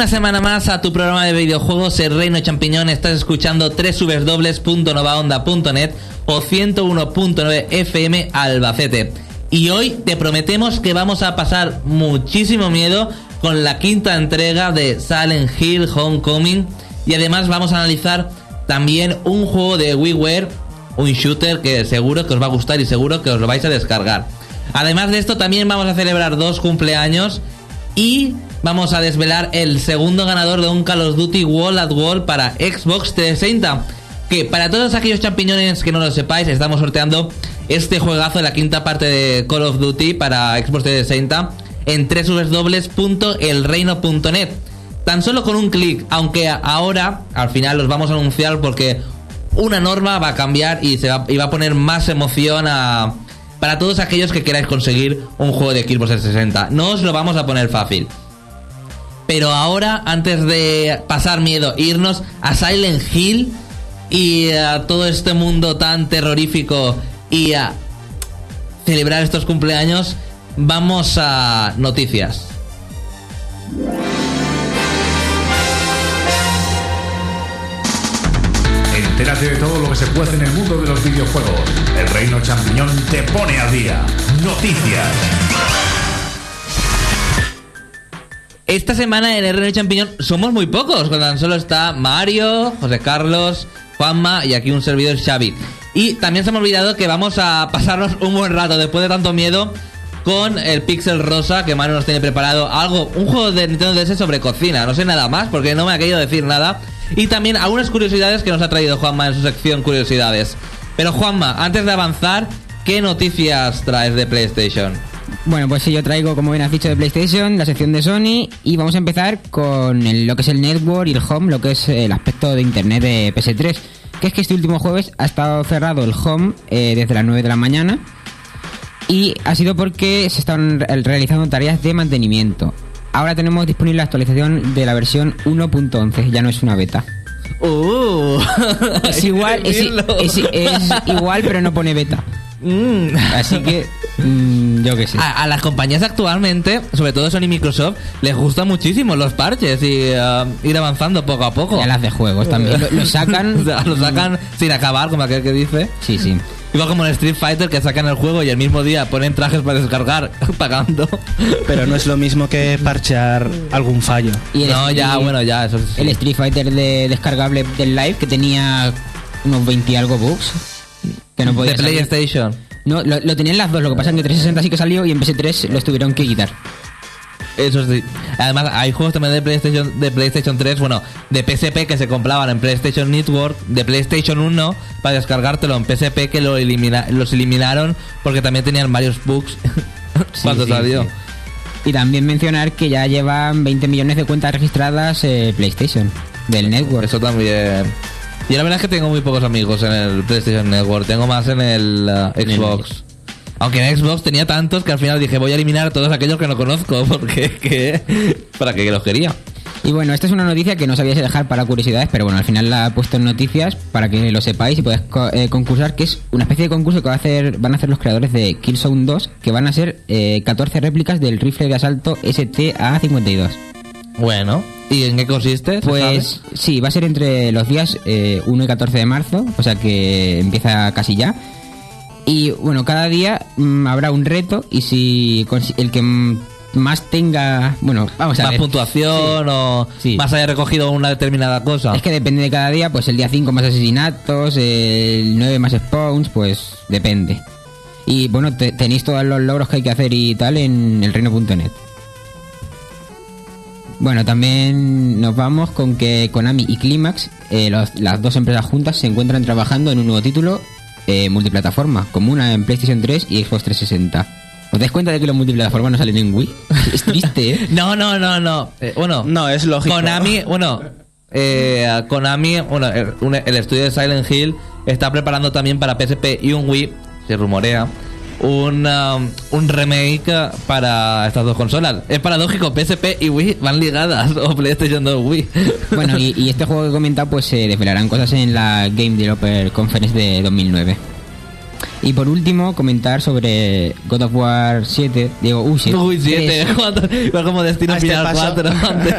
una semana más a tu programa de videojuegos El Reino Champiñón. Estás escuchando www.novaonda.net o 101.9 FM Albacete. Y hoy te prometemos que vamos a pasar muchísimo miedo con la quinta entrega de Silent Hill Homecoming. Y además vamos a analizar también un juego de WiiWare, un shooter que seguro que os va a gustar y seguro que os lo vais a descargar. Además de esto también vamos a celebrar dos cumpleaños y vamos a desvelar el segundo ganador de un Call of Duty Wall at Wall para Xbox 360. Que para todos aquellos champiñones que no lo sepáis, estamos sorteando este juegazo de la quinta parte de Call of Duty para Xbox 360 en www.elreino.net. Tan solo con un clic, aunque ahora al final los vamos a anunciar porque una norma va a cambiar y, se va, y va a poner más emoción a, para todos aquellos que queráis conseguir un juego de Xbox 360. No os lo vamos a poner fácil. Pero ahora, antes de pasar miedo, irnos a Silent Hill y a todo este mundo tan terrorífico y a celebrar estos cumpleaños, vamos a noticias. Entérate de todo lo que se puede en el mundo de los videojuegos. El Reino Champiñón te pone al día. Noticias. Esta semana en Reino Champiñón somos muy pocos, con tan solo está Mario, José Carlos, Juanma y aquí un servidor Xavi. Y también se me ha olvidado que vamos a pasarnos un buen rato después de tanto miedo con el Pixel Rosa que Mario nos tiene preparado algo, un juego de Nintendo DS sobre cocina, no sé nada más porque no me ha querido decir nada. Y también algunas curiosidades que nos ha traído Juanma en su sección curiosidades. Pero Juanma, antes de avanzar, ¿qué noticias traes de PlayStation? Bueno, pues sí, yo traigo, como bien has dicho, de PlayStation, la sección de Sony y vamos a empezar con el- lo que es el Network y el Home, lo que es el aspecto de Internet de PS3. Que es que este último jueves ha estado cerrado el Home eh, desde las 9 de la mañana y ha sido porque se re- realizando tareas de mantenimiento. Ahora tenemos disponible la actualización de la versión 1.11, ya no es una beta. ¡Uh! Es igual, es, es- es igual, pero no pone beta. Mm. Así que, mm, yo qué sé. A, a las compañías actualmente, sobre todo Sony y Microsoft, les gustan muchísimo los parches y uh, ir avanzando poco a poco. Y a las de juegos también. Lo, lo sacan. O sea, lo sacan sin acabar, como aquel que dice. Sí, sí. Igual como en Street Fighter que sacan el juego y el mismo día ponen trajes para descargar pagando. Pero no es lo mismo que parchear algún fallo. Y no, Street- ya, bueno, ya, eso sí. El Street Fighter de descargable del live que tenía unos 20 y algo bugs. Que no podía de salir. PlayStation. No, lo, lo tenían las dos. Lo que pasa es que en 360 sí que salió y en PS3 los tuvieron que quitar. Eso sí. Además, hay juegos también de PlayStation, de PlayStation 3, bueno, de PSP que se compraban en PlayStation Network, de PlayStation 1 para descargártelo en PSP que lo elimina, los eliminaron porque también tenían varios bugs cuando sí, salió. sí. Y también mencionar que ya llevan 20 millones de cuentas registradas eh, PlayStation del Network. Eso también. Y la verdad es que tengo muy pocos amigos en el PlayStation Network, tengo más en el uh, Xbox. Aunque en Xbox tenía tantos que al final dije voy a eliminar a todos aquellos que no conozco porque que, para que los quería. Y bueno, esta es una noticia que no sabíais dejar para curiosidades, pero bueno, al final la he puesto en noticias para que lo sepáis y podáis co- eh, concursar, que es una especie de concurso que va a hacer, van a hacer los creadores de Killzone 2, que van a ser eh, 14 réplicas del rifle de asalto STA-52. Bueno, ¿y en qué consiste? ¿Se Pues sí, va a ser entre los días eh, 1 y 14 de marzo, o sea que empieza casi ya. Y bueno, cada día mm, habrá un reto y si el que más tenga, bueno, vamos a más ver. puntuación o Sí. más haya recogido una determinada cosa. Es que depende de cada día, pues el día 5 más asesinatos, el 9 más spawns, pues depende. Y bueno, te- tenéis todos los logros que hay que hacer y tal en el reino.net. Bueno, también nos vamos con que Konami y Climax, eh, los- las dos empresas juntas, se encuentran trabajando en un nuevo título eh, multiplataforma, como una en PlayStation 3 y Xbox 360. ¿Os dais cuenta de que los multiplataformas no salen en Wii? Es triste, ¿eh? No, no, no, no. Eh, bueno, No, es lógico. Konami, bueno, eh, Konami, bueno, el, un- el estudio de Silent Hill está preparando también para PSP y un Wii, se rumorea, un, um, un remake para estas dos consolas. Es paradójico, PSP y Wii van ligadas, o PlayStation 2 Wii. Bueno, y, este juego que he comentado, pues se desvelarán cosas en la Game Developer Conference de 2009. Y por último, comentar sobre God of War 7. Digo, uy, 7. Uy, 7, 4. Igual como Destino A este Final paso- 4 antes.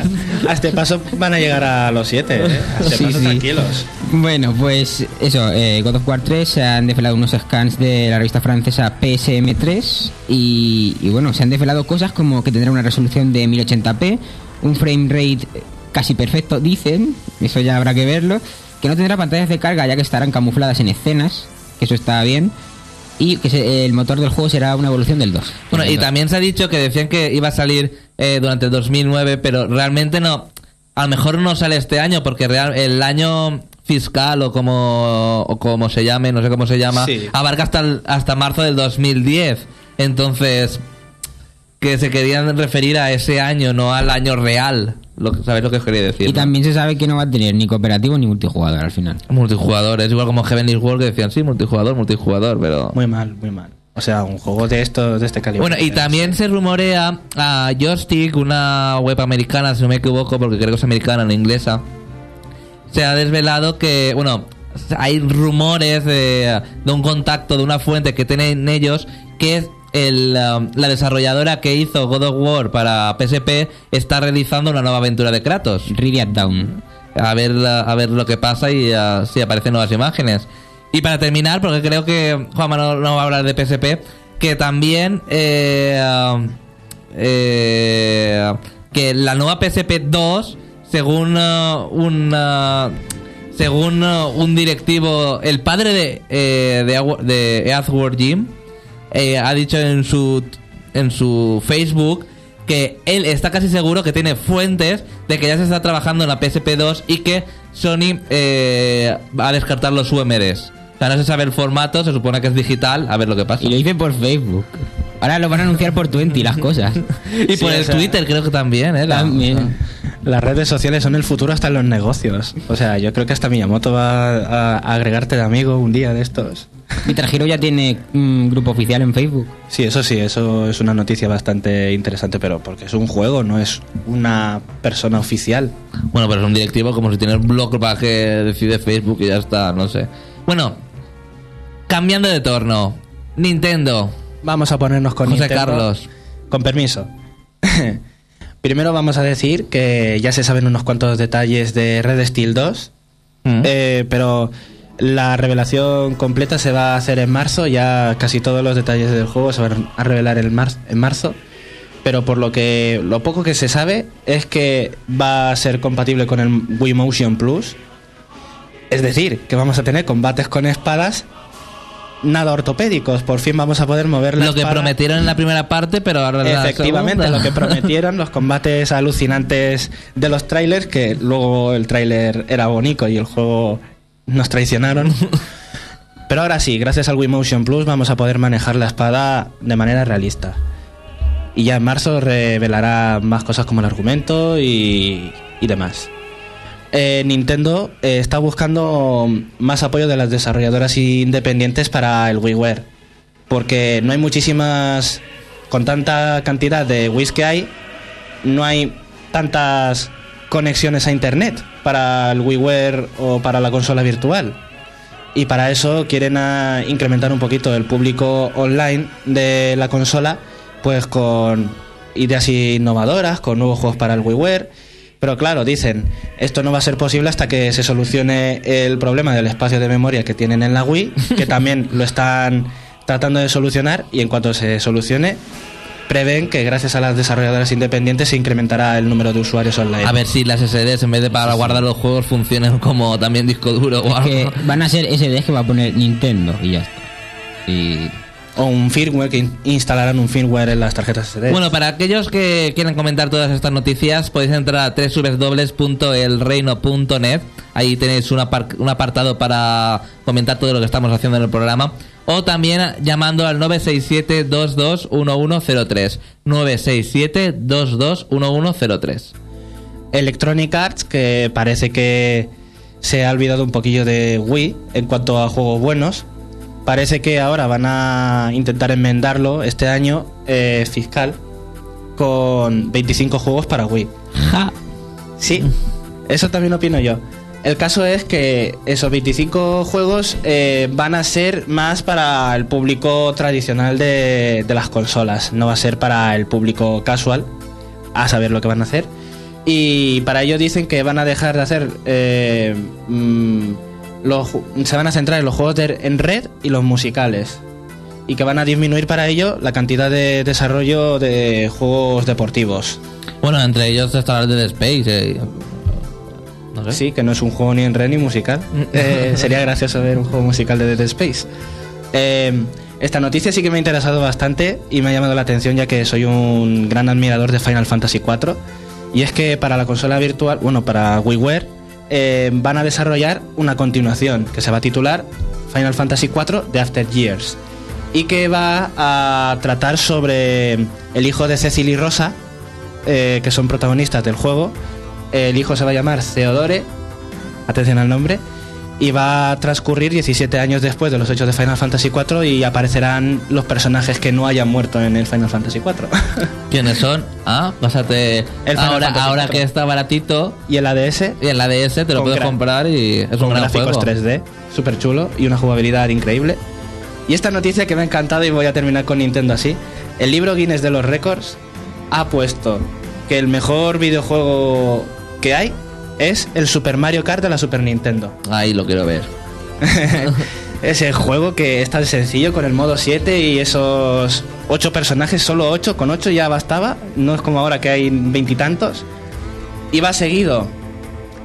A este paso van a llegar a los 7, ¿eh? A este Sí, paso sí. tranquilos. Bueno, pues eso, eh, God of War 3 se han desvelado unos scans de la revista francesa PSM3 y, y bueno, se han desvelado cosas como que tendrá una resolución de 1080p, un frame rate casi perfecto, dicen, eso ya habrá que verlo, que no tendrá pantallas de carga ya que estarán camufladas en escenas, que eso está bien, y que se- el motor del juego será una evolución del 2. Bueno, y Del 2. también se ha dicho que decían que iba a salir eh, durante el 2009, pero realmente no. A lo mejor no sale este año, porque real, el año fiscal o como, o como se llame, no sé cómo se llama, Sí. abarca hasta, el- hasta marzo del 2010. Entonces, que se querían referir a ese año, no al año real. Lo, que- ¿Sabéis lo que os quería decir? Y no? también se sabe que no va a tener ni cooperativo ni multijugador al final. Multijugador, es igual como Heavenly World que decían, sí, multijugador, multijugador, pero... Muy mal, muy mal. O sea, un juego de estos, de este calibre. Bueno, y también se rumorea a Joystick, una web americana, si no me equivoco, porque creo que es americana, no inglesa. Se ha desvelado que, bueno, hay rumores de, de un contacto, de una fuente que tienen ellos, que es el, um, la desarrolladora que hizo God of War para PSP está realizando una nueva aventura de Kratos. Ridiat Down. A ver, a ver lo que pasa y uh, si aparecen nuevas imágenes. Y para terminar, porque creo que Juanma no, no va a hablar de PSP, que también eh, um, eh, que la nueva PSP 2, según uh, un uh, según un directivo, el padre de eh, de, de Earthworm Jim eh, ha dicho en su en su Facebook que él está casi seguro que tiene fuentes de que ya se está trabajando en la PSP 2 y que Sony eh, va a descartar los UMRs. O sea, no se sabe el formato, se supone que es digital, a ver lo que pasa. Y lo hice por Facebook. Ahora lo van a anunciar por Twenty las cosas. Y Sí, por o el sea, Twitter creo que también, ¿eh? La- También. Las redes sociales son el futuro hasta en los negocios. O sea, yo creo que hasta Miyamoto va a, a agregarte de amigo un día de estos. Guitar Hero ya tiene un grupo oficial en Facebook. Sí, eso sí, eso es una noticia bastante interesante, pero porque es un juego, no es una persona oficial. Bueno, pero es un directivo como si tiene un blog para que decide Facebook y ya está, no sé. Bueno, cambiando de torno. Nintendo. Vamos a ponernos con José Nintendo. Carlos. Con permiso. Primero vamos a decir que ya se saben unos cuantos detalles de Red Steel 2, Mm. eh, pero la revelación completa se va a hacer en marzo, ya casi todos los detalles del juego se van a revelar en marzo. Pero por lo que lo poco que se sabe es que va a ser compatible con el Wii Motion Plus. Es decir, que vamos a tener combates con espadas nada ortopédicos. Por fin vamos a poder mover la Lo que prometieron en la primera parte, pero ahora la Efectivamente, segunda. lo que prometieron, los combates alucinantes de los trailers, que luego el tráiler era bonito y el juego nos traicionaron. Pero ahora sí, gracias al Wii Motion Plus vamos a poder manejar la espada de manera realista. Y ya en marzo revelará más cosas como el argumento y, y demás. Eh, Nintendo eh, está buscando más apoyo de las desarrolladoras independientes para el WiiWare. Porque no hay muchísimas. Con tanta cantidad de Wii's que hay, no hay tantas conexiones a internet para el WiiWare o para la consola virtual. Y para eso quieren ah, incrementar un poquito el público online de la consola, pues con ideas innovadoras, con nuevos juegos para el WiiWare. Pero claro, dicen, esto no va a ser posible hasta que se solucione el problema del espacio de memoria que tienen en la Wii, que también lo están tratando de solucionar y en cuanto se solucione, prevén que gracias a las desarrolladoras independientes se incrementará el número de usuarios online. A ver si las SDs en vez de para guardar los juegos funcionen como también disco duro o Es que algo. van a ser SD que va a poner Nintendo y ya está. Y O un firmware que in- instalarán un firmware en las tarjetas SD. Bueno, para aquellos que quieran comentar todas estas noticias, podéis entrar a www.elreino.net. Ahí tenéis un, apar- un apartado para comentar todo lo que estamos haciendo en el programa. O también llamando al 967-221103. 967-221103. Electronic Arts, que parece que se ha olvidado un poquillo de Wii en cuanto a juegos buenos. Parece que ahora van a intentar enmendarlo este año eh, fiscal con 25 juegos para Wii. ja, Sí, eso también opino yo. El caso es que esos 25 juegos eh, van a ser más para el público tradicional de, de las consolas, no va a ser para el público casual, a saber lo que van a hacer. Y para ello dicen que van a dejar de hacer... eh, mm, los se van a centrar en los juegos de- en red y los musicales. Y que van a disminuir para ello la cantidad de desarrollo de juegos deportivos. Bueno, entre ellos está el Dead Space. eh. No sé. Sí, que no es un juego ni en red ni musical. Eh, sería gracioso ver un juego musical de Dead Space. Eh, esta noticia sí que me ha interesado bastante y me ha llamado la atención ya que soy un gran admirador de Final Fantasy IV. Y es que para la consola virtual, bueno, para WiiWare, eh, van a desarrollar una continuación que se va a titular Final Fantasy IV The After Years. Y que va a tratar sobre el hijo de Cecil y Rosa, eh, que son protagonistas del juego. El hijo se va a llamar Theodore, atención al nombre, y va a transcurrir 17 años después de los hechos de Final Fantasy IV y aparecerán los personajes que no hayan muerto en el Final Fantasy IV. ¿Quiénes son? Ah, pásate. El ahora ahora que está baratito y el ADS y en la DS te lo puedes gra- comprar y es un con gran gráficos juego. 3D, súper chulo y una jugabilidad increíble. Y esta noticia que me ha encantado y voy a terminar con Nintendo así. El libro Guinness de los récords ha puesto que el mejor videojuego que hay es el Super Mario Kart de la Super Nintendo. Ahí lo quiero ver. Ese juego que es tan sencillo con el modo 7 y esos 8 personajes, solo 8, con 8 ya bastaba, no es como ahora que hay veintitantos. Y va seguido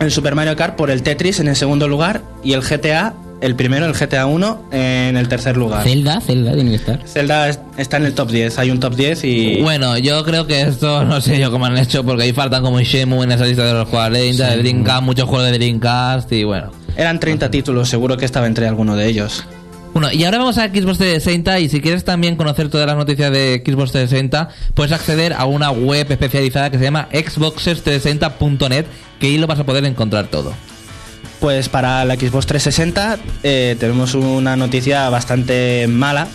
el Super Mario Kart por el Tetris en el segundo lugar y el GTA, el primero, el GTA 1, en el tercer lugar. Zelda, Zelda tiene que estar. Zelda es- está en el top 10, hay un top 10 y... Bueno, yo creo que esto no sé yo cómo han hecho porque ahí faltan como Shemu en esa lista de los 40, de Dreamcast, muchos juegos de Dreamcast y bueno. Eran 30 títulos, seguro que estaba entre alguno de ellos. Bueno, y ahora vamos a Xbox 360 y si quieres también conocer todas las noticias de Xbox 360, puedes acceder a una web especializada que se llama xboxes360.net, que ahí lo vas a poder encontrar todo. Pues para la Xbox 360 eh, tenemos una noticia bastante mala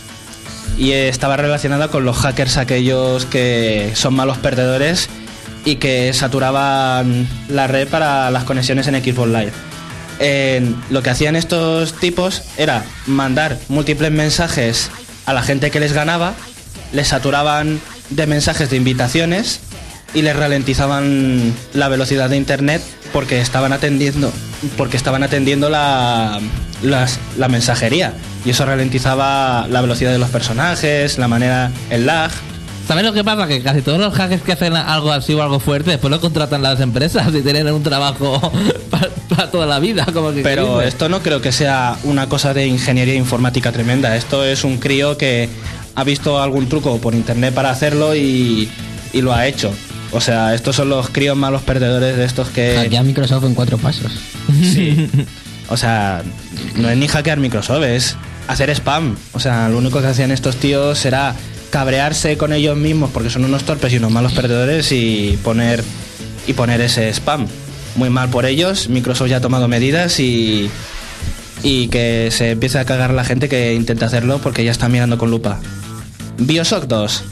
y estaba relacionada con los hackers aquellos que son malos perdedores y que saturaban la red para las conexiones en Xbox Live. Lo que hacían estos tipos era mandar múltiples mensajes a la gente que les ganaba, les saturaban de mensajes de invitaciones y les ralentizaban la velocidad de internet porque estaban atendiendo porque estaban atendiendo la, las- la mensajería y eso ralentizaba la velocidad de los personajes, la manera, el lag. ¿Sabes lo que pasa? Que casi todos los hackers que hacen algo así o algo fuerte, después lo contratan las empresas y tienen un trabajo para, toda la vida. Como que Pero esto no creo que sea una cosa de ingeniería informática tremenda. Esto es un crío que ha visto algún truco por internet para hacerlo y, y lo ha hecho. O sea, estos son los críos malos perdedores de estos que... Hackea Microsoft en cuatro pasos. Sí. O sea, no es ni hackear Microsoft, es hacer spam. O sea, lo único que hacían estos tíos será cabrearse con ellos mismos porque son unos torpes y unos malos perdedores y poner y poner ese spam. Muy mal por ellos. Microsoft ya ha tomado medidas y y que se empiece a cagar la gente que intenta hacerlo porque ya está mirando con lupa. Bioshock 2.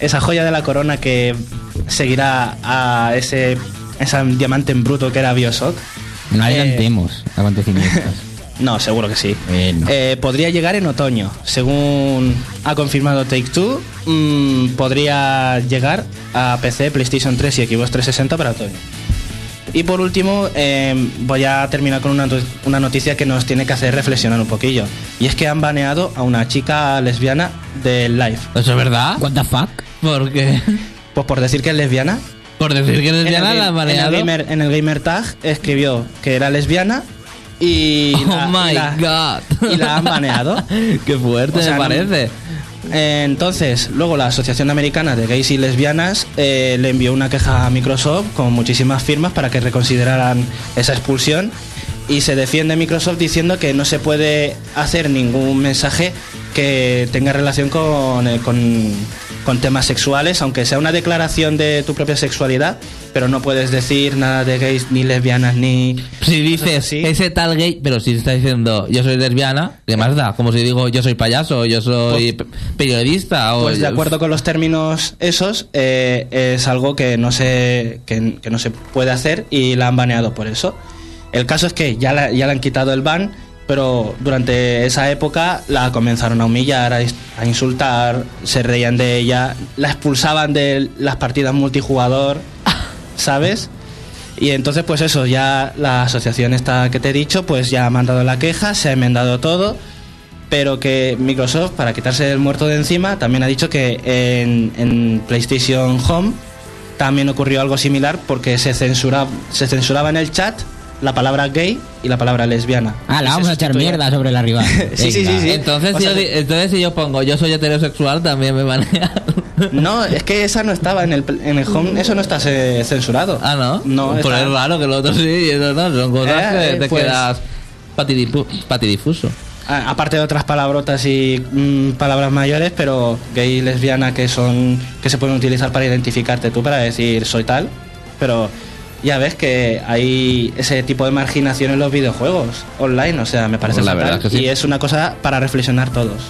Esa joya de la corona que seguirá a ese ese diamante en bruto que era Bioshock. No Eh, adelantemos acontecimientos. no, seguro que sí. Bueno. Eh, podría llegar en otoño. Según ha confirmado Take Two, mm, podría llegar a PC, PlayStation 3 y Xbox 360 para otoño. Y por último, eh, voy a terminar con una, una noticia que nos tiene que hacer reflexionar un poquillo. Y es que han baneado a una chica lesbiana del live. ¿Eso es verdad? What the fuck? Porque Pues por decir que es lesbiana, por decir que el, lesbiana la han en el gamer, en el gamer tag escribió que era lesbiana y, Oh la, my y la- god. y la han baneado. Qué fuerte O sea, me no- parece. Eh, Entonces, luego la Asociación Americana de Gays y Lesbianas eh, le envió una queja a Microsoft con muchísimas firmas para que reconsideraran esa expulsión y se defiende Microsoft diciendo que no se puede hacer ningún mensaje que tenga relación con, eh, con, con temas sexuales, aunque sea una declaración de tu propia sexualidad, pero no puedes decir nada de gays ni lesbianas ni... Si dices ese tal gay, pero si está diciendo yo soy lesbiana, ¿qué más da? Como si digo yo soy payaso, yo soy pe- periodista o Pues de acuerdo con los términos esos, eh, es algo que no, se, que, que no se puede hacer y la han baneado por eso. El caso es que ya, la- ya le han quitado el ban, pero durante esa época la comenzaron a humillar, a, insultar, se reían de ella, la expulsaban de las partidas multijugador, ¿sabes? Y entonces, pues eso, ya la asociación esta que te he dicho, pues ya ha mandado la queja, se ha enmendado todo, pero que Microsoft, para quitarse el muerto de encima, también ha dicho que en, en PlayStation Home también ocurrió algo similar porque se, censura, se censuraba en el chat la palabra gay y la palabra lesbiana. Ah, la vamos a echar mierda sobre la rival. Sí, sí, sí, sí. Entonces, si sea, yo, entonces si yo pongo yo soy heterosexual, también me maneja. No, es que esa no estaba en el, en el home, eso no está eh, censurado. ah, ¿no? No, Pero está- es raro que lo otro sí, y eso no, son cosas Eh, que te pues- quedas patidifu- patidifuso. A- aparte de otras palabrotas y mm, palabras mayores, pero gay y lesbiana que son que se pueden utilizar para identificarte tú para decir soy tal, pero ya ves que hay ese tipo de marginación en los videojuegos online, o sea, me parece la fatal. verdad que sí. y es una cosa para reflexionar todos.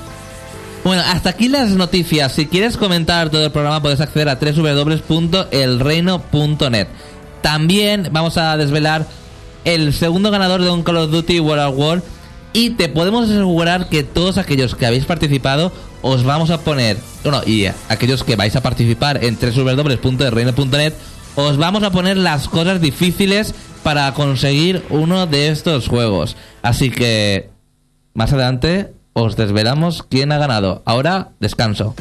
Bueno, hasta aquí las noticias. Si quieres comentar todo el programa, puedes acceder a www.elreino.net. También vamos a desvelar el segundo ganador de un Call of Duty World at War. Y te podemos asegurar que todos aquellos que habéis participado os vamos a poner, bueno, y aquellos que vais a participar en www.elreino.net, os vamos a poner las cosas difíciles para conseguir uno de estos juegos. Así que más adelante os desvelamos quién ha ganado. Ahora descanso.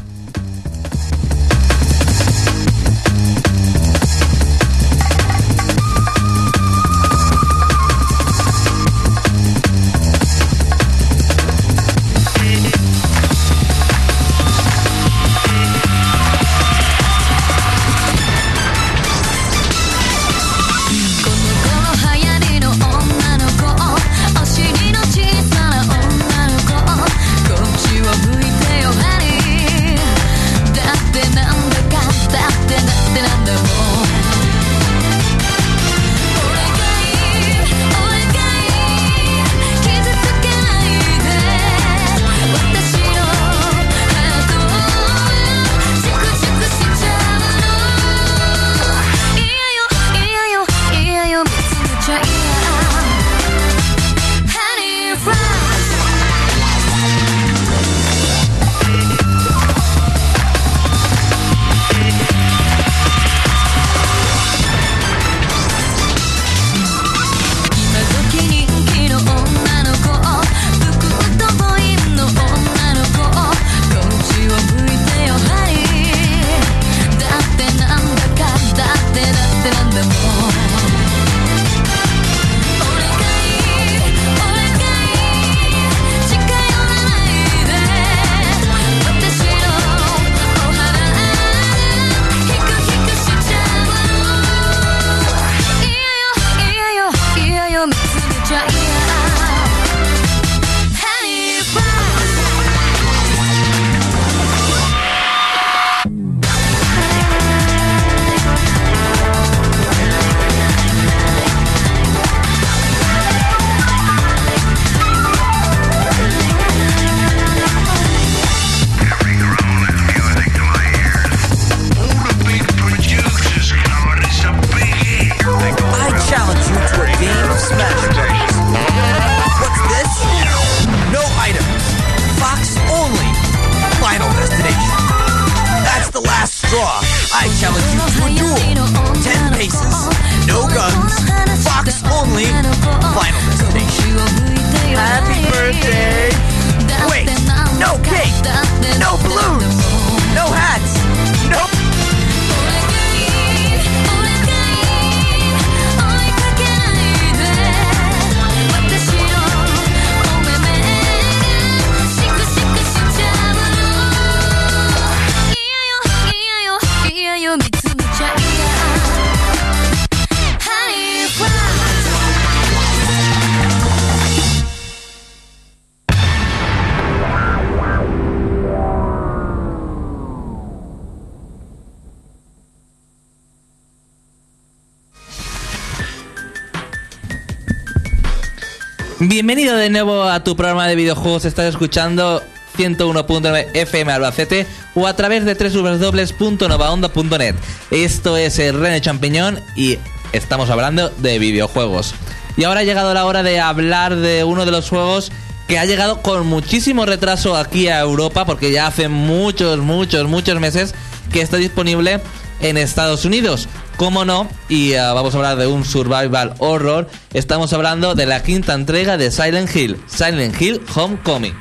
Bienvenido de nuevo a tu programa de videojuegos. Estás escuchando 101.9 FM Albacete o a través de www.novaonda.net. Esto es el René Champiñón y estamos hablando de videojuegos. Y ahora ha llegado la hora de hablar de uno de los juegos que ha llegado con muchísimo retraso aquí a Europa, porque ya hace muchos, muchos, muchos meses que está disponible en Estados Unidos. ¿Cómo no? Y uh, vamos a hablar de un survival horror. Estamos hablando de la quinta entrega de Silent Hill, Silent Hill Homecoming.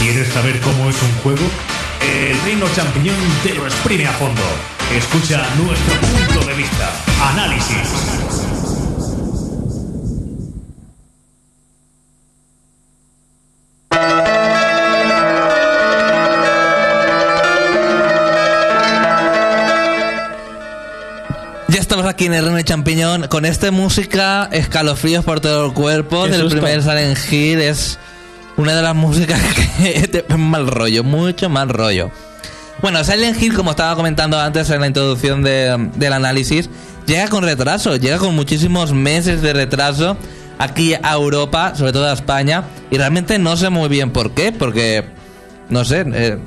¿Quieres saber cómo es un juego? El Reino Champiñón te lo exprime a fondo. Escucha nuestro punto de vista. Análisis. Reino de Champiñón con esta música, escalofríos por todo el cuerpo del primer Silent Hill. Es una de las músicas que te mal rollo, mucho mal rollo. Bueno, Silent Hill, como estaba comentando antes en la introducción de- del análisis, llega con retraso, llega con muchísimos meses de retraso aquí a Europa, sobre todo a España, y realmente no sé muy bien por qué, porque no sé, eh,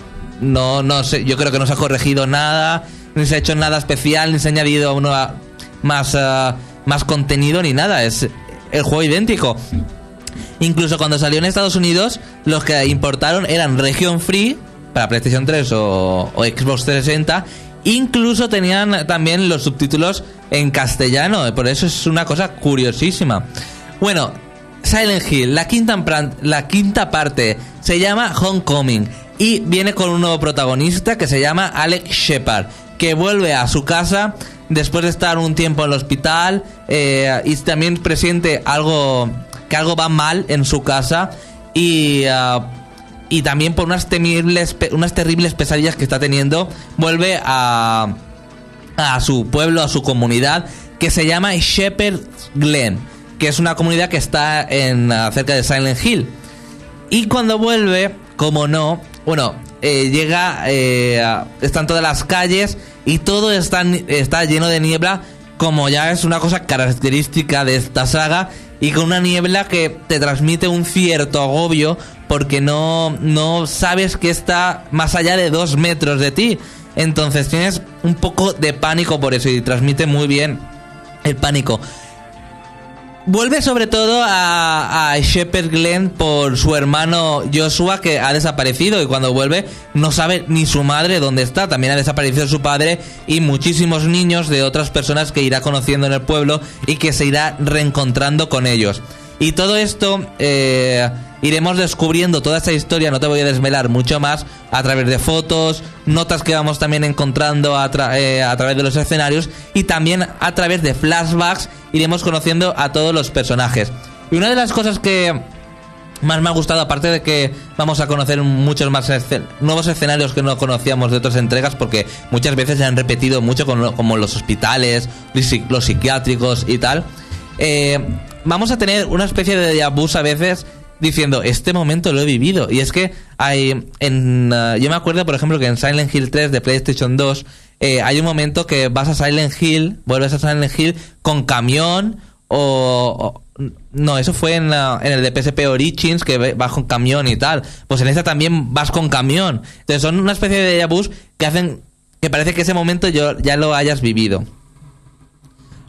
no, no sé, yo creo que no se ha corregido nada, ni se ha hecho nada especial, ni se ha añadido uno a- más, ah, más contenido, ni nada, es el juego idéntico. Incluso cuando salió en Estados Unidos, los que importaron eran Region Free para PlayStation 3 o, Xbox 360. Incluso tenían también los subtítulos en castellano. Por eso es una cosa curiosísima. Bueno, Silent Hill, la quinta, la quinta parte, se llama Homecoming. Y viene con un nuevo protagonista que se llama Alex Shepard. Que vuelve a su casa después de estar un tiempo en el hospital. eh, y también presiente algo que algo va mal en su casa y, ah, y también por unas temibles, unas terribles pesadillas que está teniendo, vuelve a, a su pueblo, a su comunidad, que se llama Shepherd Glen, que es una comunidad que está en ah, cerca de Silent Hill. Y cuando vuelve, como no, bueno, eh, llega, eh, están todas las calles y todo está, está lleno de niebla, como ya es una cosa característica de esta saga, y con una niebla que te transmite un cierto agobio porque no, no sabes que está más allá de dos metros de ti. Entonces tienes un poco de pánico por eso y transmite muy bien el pánico. Vuelve sobre todo a, a Shepherd Glen por su hermano Joshua que ha desaparecido y cuando vuelve no sabe ni su madre dónde está. También ha desaparecido su padre y muchísimos niños de otras personas que irá conociendo en el pueblo y que se irá reencontrando con ellos. Y todo esto eh, iremos descubriendo toda esta historia, no te voy a desvelar mucho más, a través de fotos, notas que vamos también encontrando eh, a través de los escenarios y también a través de flashbacks iremos conociendo a todos los personajes. Y una de las cosas que más me ha gustado, aparte de que vamos a conocer muchos más nuevos escenarios que no conocíamos de otras entregas, porque muchas veces se han repetido mucho como los hospitales, los psiquiátricos y tal. Eh, vamos a tener una especie de vu a veces diciendo, este momento lo he vivido. Y es que hay, en, uh, yo me acuerdo, por ejemplo, que en Silent Hill 3 de PlayStation 2 eh, hay un momento que vas a Silent Hill, vuelves a Silent Hill con camión o... no, eso fue en, la- en el de PSP Origins, que vas con camión y tal. Pues en esta también vas con camión. Entonces son una especie de vus que hacen que parece que ese momento yo, ya lo hayas vivido.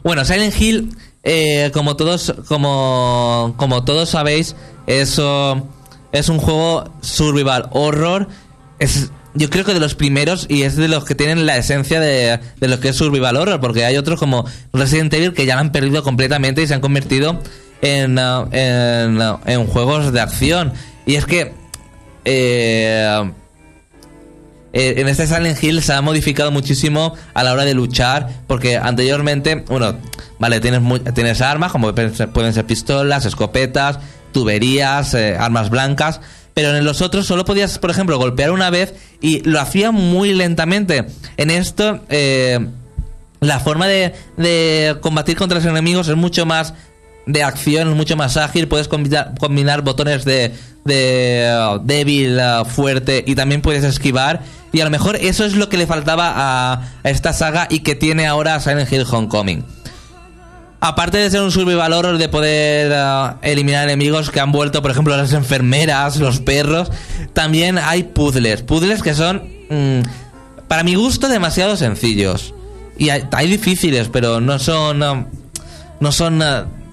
Bueno, Silent Hill, eh, como todos, como, como todos sabéis, eso es un juego survival horror. Es, yo creo que de los primeros y es de los que tienen la esencia de, de lo que es survival horror, porque hay otros como Resident Evil que ya lo han perdido completamente y se han convertido en, en juegos de acción. Y es que eh, eh, en este Silent Hill se ha modificado muchísimo a la hora de luchar, porque anteriormente, bueno, vale, tienes, tienes armas, como pueden ser, pistolas, escopetas, tuberías, eh, armas blancas, pero en los otros solo podías, por ejemplo, golpear una vez y lo hacía muy lentamente. En esto, eh, la forma de, combatir contra los enemigos es mucho más de acción, es mucho más ágil. Puedes combinar botones de, de débil, uh, fuerte y también puedes esquivar. Y a lo mejor eso es lo que le faltaba a, esta saga y que tiene ahora Silent Hill Homecoming. Aparte de ser un survival horror de poder uh, eliminar enemigos que han vuelto, por ejemplo, las enfermeras, los perros, también hay puzzles. Puzzles que son, mm, para mi gusto, demasiado sencillos. Y hay, hay difíciles, pero no son. um, No son.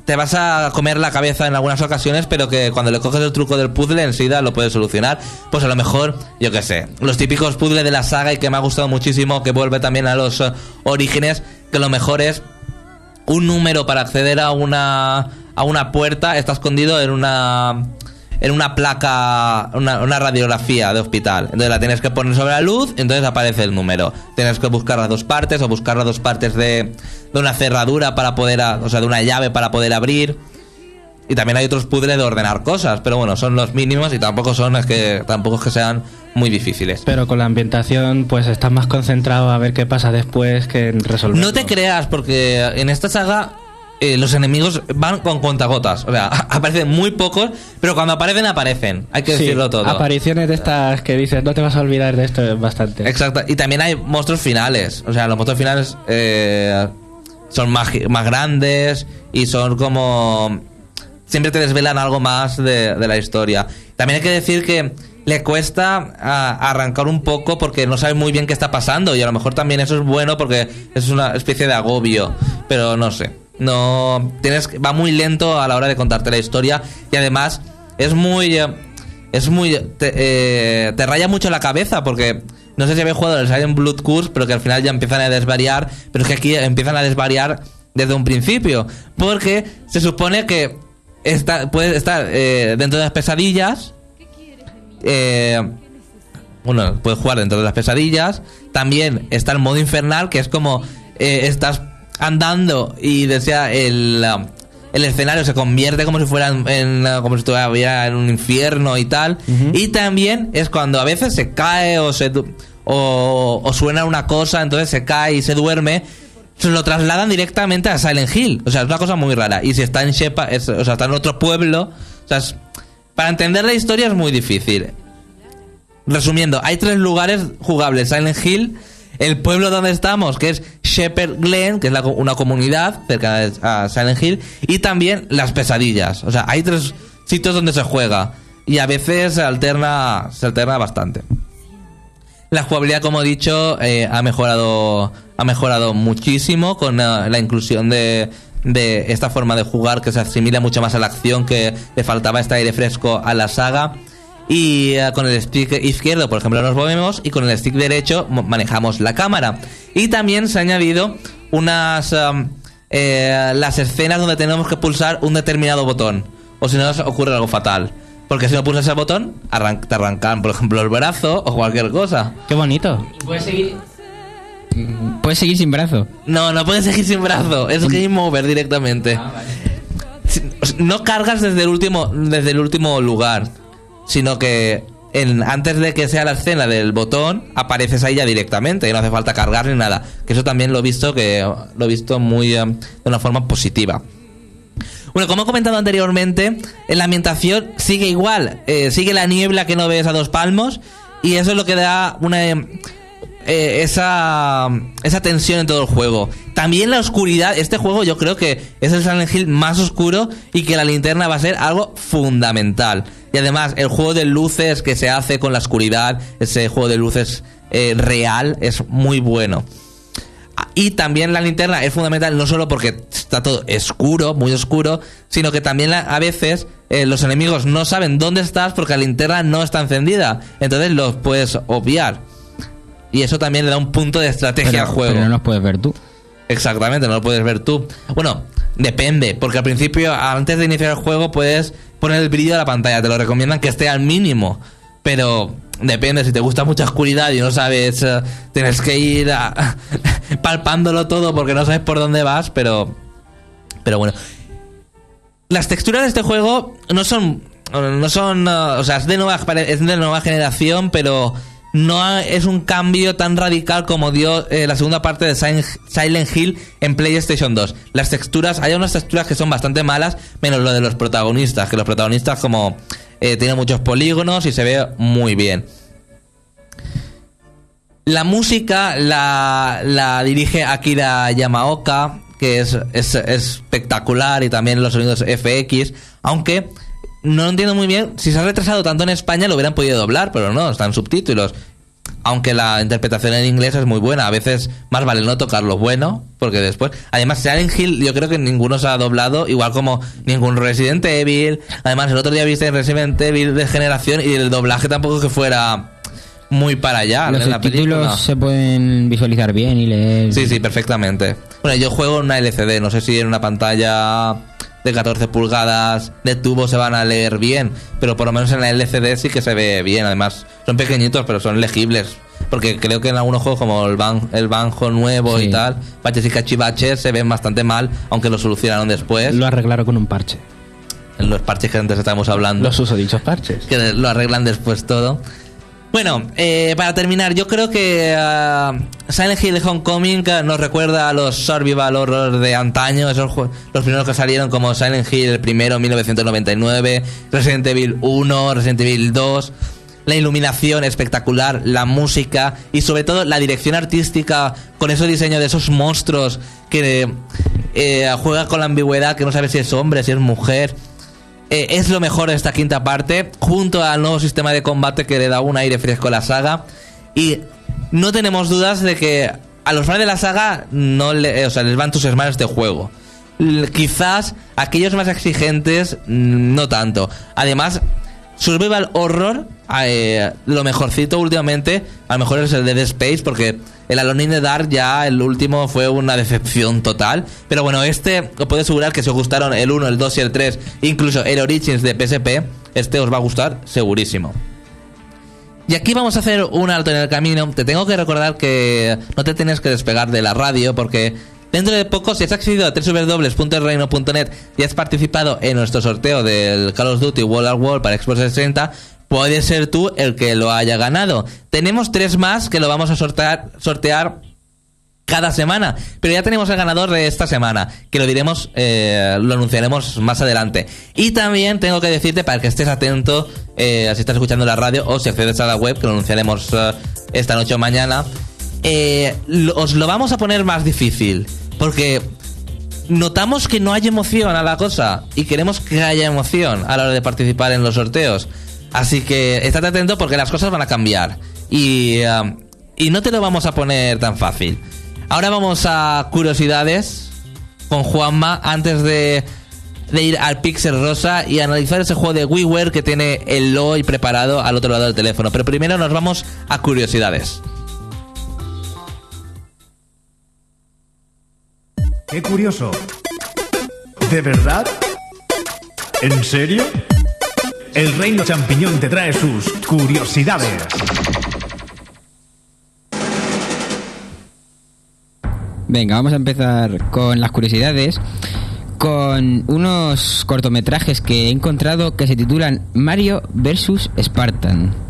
Te vas a comer la cabeza en algunas ocasiones, pero que cuando le coges el truco del puzzle enseguida lo puedes solucionar. Pues a lo mejor, yo qué sé, los típicos puzzles de la saga y que me ha gustado muchísimo, que vuelve también a los uh, orígenes, que lo mejor es un número para acceder a una a una puerta está escondido en una en una placa una, una radiografía de hospital. Entonces la tienes que poner sobre la luz entonces aparece el número. Tienes que buscar las dos partes o buscar las dos partes de, de una cerradura para poder a- o sea de una llave para poder abrir. Y también hay otros puzzles de ordenar cosas pero bueno son los mínimos y tampoco son es que tampoco es que sean muy difíciles. Pero con la ambientación, pues estás más concentrado a ver qué pasa después que en resolver. No te creas, porque en esta saga eh, los enemigos van con cuentagotas. O sea, aparecen muy pocos, pero cuando aparecen, aparecen. Hay que decirlo todo. Apariciones de estas que dices, no te vas a olvidar de esto, es bastante. Exacto. Y también hay monstruos finales. O sea, los monstruos finales eh, son más, más grandes y son como... Siempre te desvelan algo más de, de la historia. También hay que decir que le cuesta arrancar un poco porque no sabes muy bien qué está pasando y a lo mejor también eso es bueno porque es una especie de agobio. Pero no sé. No tienes va muy lento a la hora de contarte la historia y además es muy eh, es muy te, eh, te raya mucho la cabeza porque no sé si habéis jugado el Silent Blood Curse pero que al final ya empiezan a desvariar pero es que aquí empiezan a desvariar desde un principio porque se supone que está puedes estar eh, dentro de las pesadillas eh, bueno, puedes jugar dentro de las pesadillas. También está el modo infernal, que es como eh, estás andando y desea el, um, el escenario se convierte como si fuera en, en, uh, como si estuviera en un infierno y tal. Y también es cuando a veces se cae o se o, o suena una cosa, entonces se cae y se duerme. Se lo trasladan directamente a Silent Hill. O sea, es una cosa muy rara. Y si está en Shepa, es- o sea, está en otro pueblo. O sea, es- para entender la historia es muy difícil. Resumiendo, hay tres lugares jugables. Silent Hill, el pueblo donde estamos, que es Shepherd Glen, que es la una comunidad cerca a Silent Hill, y también las pesadillas. O sea, hay tres sitios donde se juega. Y a veces se alterna, se alterna bastante. La jugabilidad, como he dicho, eh, ha mejorado ha mejorado muchísimo con eh, la inclusión de, de esta forma de jugar que se asimila mucho más a la acción que le faltaba este aire fresco a la saga. Y eh, con el stick izquierdo, por ejemplo, nos movemos y con el stick derecho mo- manejamos la cámara. Y también se ha añadido unas am, eh, las escenas donde tenemos que pulsar un determinado botón. O si no, nos ocurre algo fatal. Porque si no pulsas el botón, arran- te arrancan, por ejemplo, el brazo o cualquier cosa. Qué bonito. Puedes seguir. Puedes seguir sin brazo. No, no puedes seguir sin brazo. Es game over directamente. Si- No cargas desde el último, desde el último lugar, sino que en, antes de que sea la escena del botón, apareces ahí ya directamente y no hace falta cargar ni nada. Que eso también lo he visto que lo he visto muy eh, de una forma positiva. Bueno, como he comentado anteriormente, en la ambientación sigue igual, eh, sigue la niebla que no ves a dos palmos y eso es lo que da una eh, eh, esa esa tensión en todo el juego. También la oscuridad, este juego yo creo que es el Silent Hill más oscuro y que la linterna va a ser algo fundamental. Y además el juego de luces que se hace con la oscuridad, ese juego de luces eh, real es muy bueno. Y también la linterna es fundamental no solo porque está todo oscuro, muy oscuro, sino que también a veces eh, los enemigos no saben dónde estás porque la linterna no está encendida. Entonces los puedes obviar. Y eso también le da un punto de estrategia Pero, al juego. pero no los puedes ver tú. Exactamente, no lo puedes ver tú. Bueno, depende, porque al principio, antes de iniciar el juego, puedes poner el brillo de la pantalla. Te lo recomiendan que esté al mínimo. Pero depende, si te gusta mucha oscuridad y no sabes, eh, tienes que ir a- palpándolo todo porque no sabes por dónde vas, pero... Pero bueno. Las texturas de este juego no son... No son... eh, o sea, es de nueva, es de nueva generación, pero no es un cambio tan radical como dio eh, la segunda parte de Silent Hill en PlayStation 2. Las texturas, hay unas texturas que son bastante malas, menos lo de los protagonistas, que los protagonistas como eh, tienen muchos polígonos y se ve muy bien. La música la, la dirige Akira Yamaoka, que es- es espectacular, y también los sonidos FX, aunque no entiendo muy bien, si se ha retrasado tanto en España lo hubieran podido doblar, pero no, están subtítulos. aunque la interpretación en inglés es muy buena. A veces más vale no tocar lo bueno, porque después... Además, Silent Hill yo creo que ninguno se ha doblado, igual como ningún Resident Evil. Además, el otro día viste Resident Evil de generación y el doblaje tampoco que fuera muy para allá Los en subtítulos se pueden visualizar bien y leer. Sí, sí, perfectamente. Bueno, yo juego en una LCD, no sé si en una pantalla de 14 pulgadas de tubo se van a leer bien, pero por lo menos en la LCD sí que se ve bien. Además, son pequeñitos, pero son legibles. Porque creo que en algunos juegos como el, ban el Banjo nuevo Sí. y tal, baches y cachivaches se ven bastante mal, aunque lo solucionaron después. Lo arreglaron con un parche. En los parches que antes estábamos hablando. Los usodichos parches. que lo arreglan después todo. Bueno, eh, para terminar, yo creo que ah, Silent Hill Homecoming nos recuerda a los survival horror de antaño, esos los primeros que salieron como Silent Hill el primero 1999, Resident Evil 1, Resident Evil 2, la iluminación espectacular, la música y sobre todo la dirección artística con ese diseño de esos monstruos que eh, juega con la ambigüedad que no sabe si es hombre, si es mujer. Eh, es lo mejor de esta quinta parte, junto al nuevo sistema de combate que le da un aire fresco a la saga. Y no tenemos dudas de que a los fans de la saga no eh, o sea, les va a entusiasmar este juego. Quizás aquellos más exigentes, no tanto. Además, Survival Horror, eh, lo mejorcito últimamente, a lo mejor es el de Dead Space, porque el Alone in the Dark ya, el último, fue una decepción total. Pero bueno, este, os puedo asegurar que si os gustaron el 1, el 2 y el 3, incluso el Origins de PSP, este os va a gustar segurísimo. Y aquí vamos a hacer un alto en el camino. Te tengo que recordar que no te tienes que despegar de la radio porque dentro de poco, si has accedido a www.elreino.net y has participado en nuestro sorteo del Call of Duty World at War para Xbox 60, puedes ser tú el que lo haya ganado. Tenemos tres más que lo vamos a sortear, sortear cada semana. Pero ya tenemos el ganador de esta semana, que lo diremos, eh, lo anunciaremos más adelante. Y también tengo que decirte para que estés atento, eh, si estás escuchando la radio o si accedes a la web, que lo anunciaremos eh, esta noche o mañana, eh, os lo vamos a poner más difícil. Porque notamos que no hay emoción a la cosa y queremos que haya emoción a la hora de participar en los sorteos. Así que estate atento porque las cosas van a cambiar. Y, um, y no te lo vamos a poner tan fácil. Ahora vamos a curiosidades con Juanma antes de, de ir al Pixel Rosa y analizar ese juego de WiiWare que tiene el LOI preparado al otro lado del teléfono. Pero primero nos vamos a curiosidades. Qué curioso. ¿De verdad? ¿En serio? El reino champiñón te trae sus curiosidades. Venga, vamos a empezar con las curiosidades. Con unos cortometrajes que he encontrado que se titulan Mario vs. Spartan.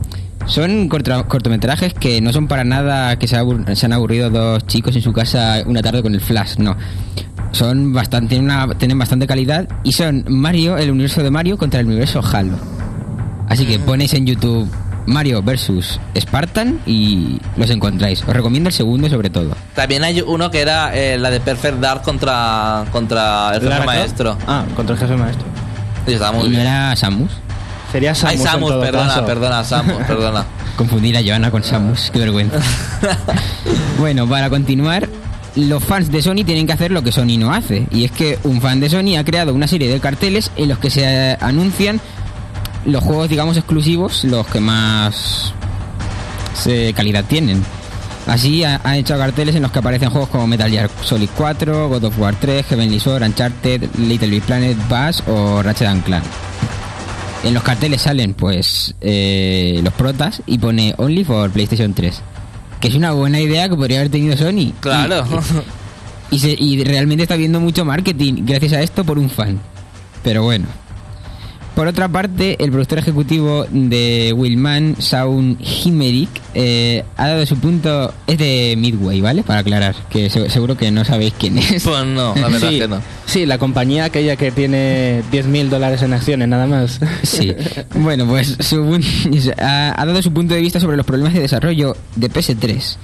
Son cortometrajes que no son para nada que se, abur- se han aburrido dos chicos en su casa una tarde con el flash, no. Son bastante, tienen, una- tienen bastante calidad y son Mario, el universo de Mario contra el universo Halo. Así que ponéis en YouTube Mario vs. Spartan y los encontráis. Os recomiendo el segundo sobre todo. También hay uno que era eh, la de Perfect Dark contra, contra el jefe maestro. Ah, contra el jefe maestro. Y estaba muy ¿Y no era Samus? Sería Samus. Ay, en Samus, todo perdona, caso. perdona, Samus, perdona. Confundir a Joana con Samus, qué vergüenza. bueno, para continuar, los fans de Sony tienen que hacer lo que Sony no hace. Y es que un fan de Sony ha creado una serie de carteles en los que se eh, anuncian los juegos, digamos, exclusivos, los que más se- calidad tienen. Así ha, ha hecho carteles en los que aparecen juegos como Metal Gear Solid 4, God of War 3, Heavenly Sword, Uncharted, Little Big Planet, Bass o Ratchet and Clank. En los carteles salen pues eh, los protas y pone Only for PlayStation 3. Que es una buena idea que podría haber tenido Sony. Claro. Y, y se- y realmente está viendo mucho marketing gracias a esto por un fan. Pero bueno. Por otra parte, el productor ejecutivo de Willman, Shaun Himerick, eh, ha dado su punto. Es de Midway, ¿vale? Para aclarar, que se- seguro que no sabéis quién es. Pues no, la verdad sí, que no. Sí, la compañía aquella que tiene 10.000 dólares en acciones nada más. Sí. Bueno, pues su pun- ha, ha dado su punto de vista sobre los problemas de desarrollo de PS3.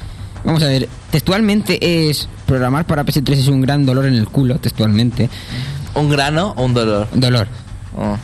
Vamos a ver, textualmente es programar para PS3 es un gran dolor en el culo, textualmente. ¿Un grano o un dolor? Dolor. Oh.